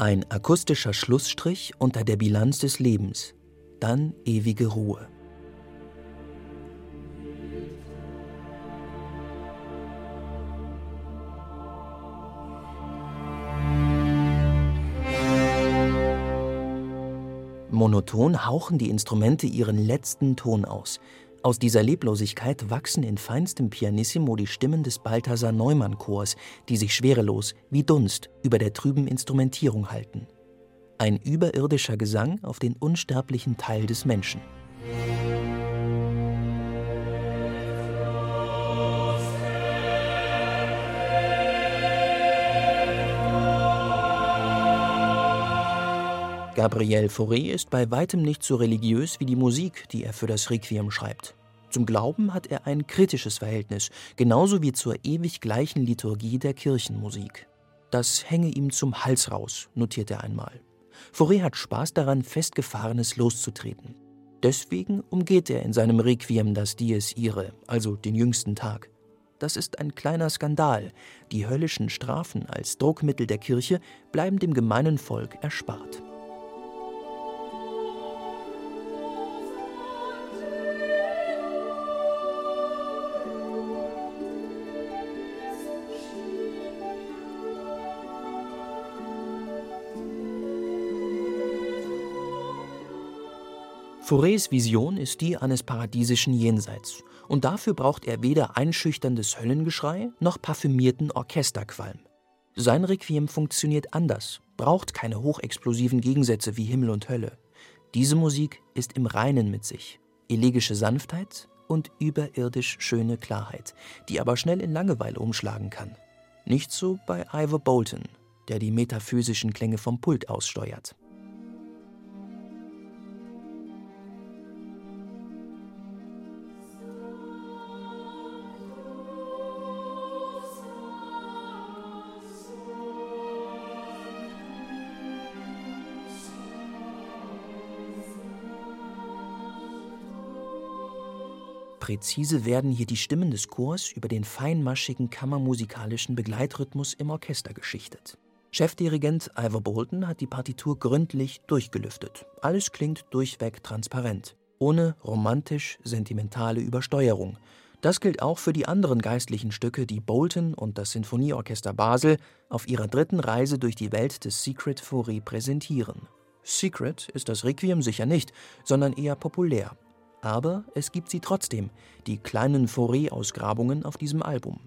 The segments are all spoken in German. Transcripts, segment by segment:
Ein akustischer Schlussstrich unter der Bilanz des Lebens, dann ewige Ruhe. Monoton hauchen die Instrumente ihren letzten Ton aus. Aus dieser Leblosigkeit wachsen in feinstem Pianissimo die Stimmen des Balthasar Neumann Chors, die sich schwerelos, wie Dunst, über der trüben Instrumentierung halten. Ein überirdischer Gesang auf den unsterblichen Teil des Menschen. Gabriel Fauré ist bei weitem nicht so religiös wie die Musik, die er für das Requiem schreibt. Zum Glauben hat er ein kritisches Verhältnis, genauso wie zur ewig gleichen Liturgie der Kirchenmusik. Das hänge ihm zum Hals raus, notiert er einmal. Fauré hat Spaß daran, Festgefahrenes loszutreten. Deswegen umgeht er in seinem Requiem das Dies Irae, also den jüngsten Tag. Das ist ein kleiner Skandal. Die höllischen Strafen als Druckmittel der Kirche bleiben dem gemeinen Volk erspart. Faurés Vision ist die eines paradiesischen Jenseits. Und dafür braucht er weder einschüchterndes Höllengeschrei noch parfümierten Orchesterqualm. Sein Requiem funktioniert anders, braucht keine hochexplosiven Gegensätze wie Himmel und Hölle. Diese Musik ist im Reinen mit sich. Elegische Sanftheit und überirdisch schöne Klarheit, die aber schnell in Langeweile umschlagen kann. Nicht so bei Ivor Bolton, der die metaphysischen Klänge vom Pult aussteuert. Präzise werden hier die Stimmen des Chors über den feinmaschigen kammermusikalischen Begleitrhythmus im Orchester geschichtet. Chefdirigent Ivor Bolton hat die Partitur gründlich durchgelüftet. Alles klingt durchweg transparent, ohne romantisch-sentimentale Übersteuerung. Das gilt auch für die anderen geistlichen Stücke, die Bolton und das Sinfonieorchester Basel auf ihrer dritten Reise durch die Welt des Secret Fauré präsentieren. Secret ist das Requiem sicher nicht, sondern eher populär, aber es gibt sie trotzdem, die kleinen Fauré-Ausgrabungen auf diesem Album.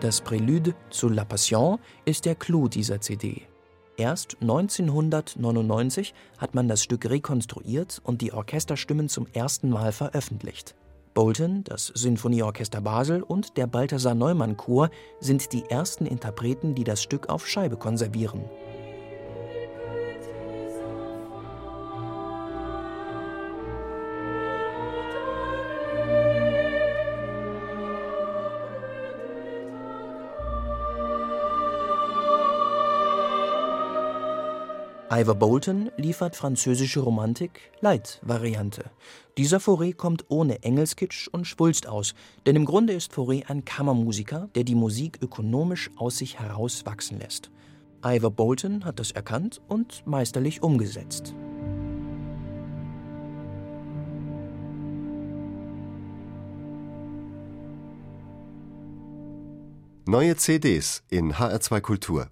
Das Prälude zu La Passion ist der Clou dieser CD. Erst 1999 hat man das Stück rekonstruiert und die Orchesterstimmen zum ersten Mal veröffentlicht. Bolton, das Sinfonieorchester Basel und der Balthasar Neumann Chor sind die ersten Interpreten, die das Stück auf Scheibe konservieren. Ivor Bolton liefert französische Romantik Light-Variante. Dieser Fauré kommt ohne Engelskitsch und Schwulst aus, denn im Grunde ist Fauré ein Kammermusiker, der die Musik ökonomisch aus sich heraus wachsen lässt. Ivor Bolton hat das erkannt und meisterlich umgesetzt. Neue CDs in HR2 Kultur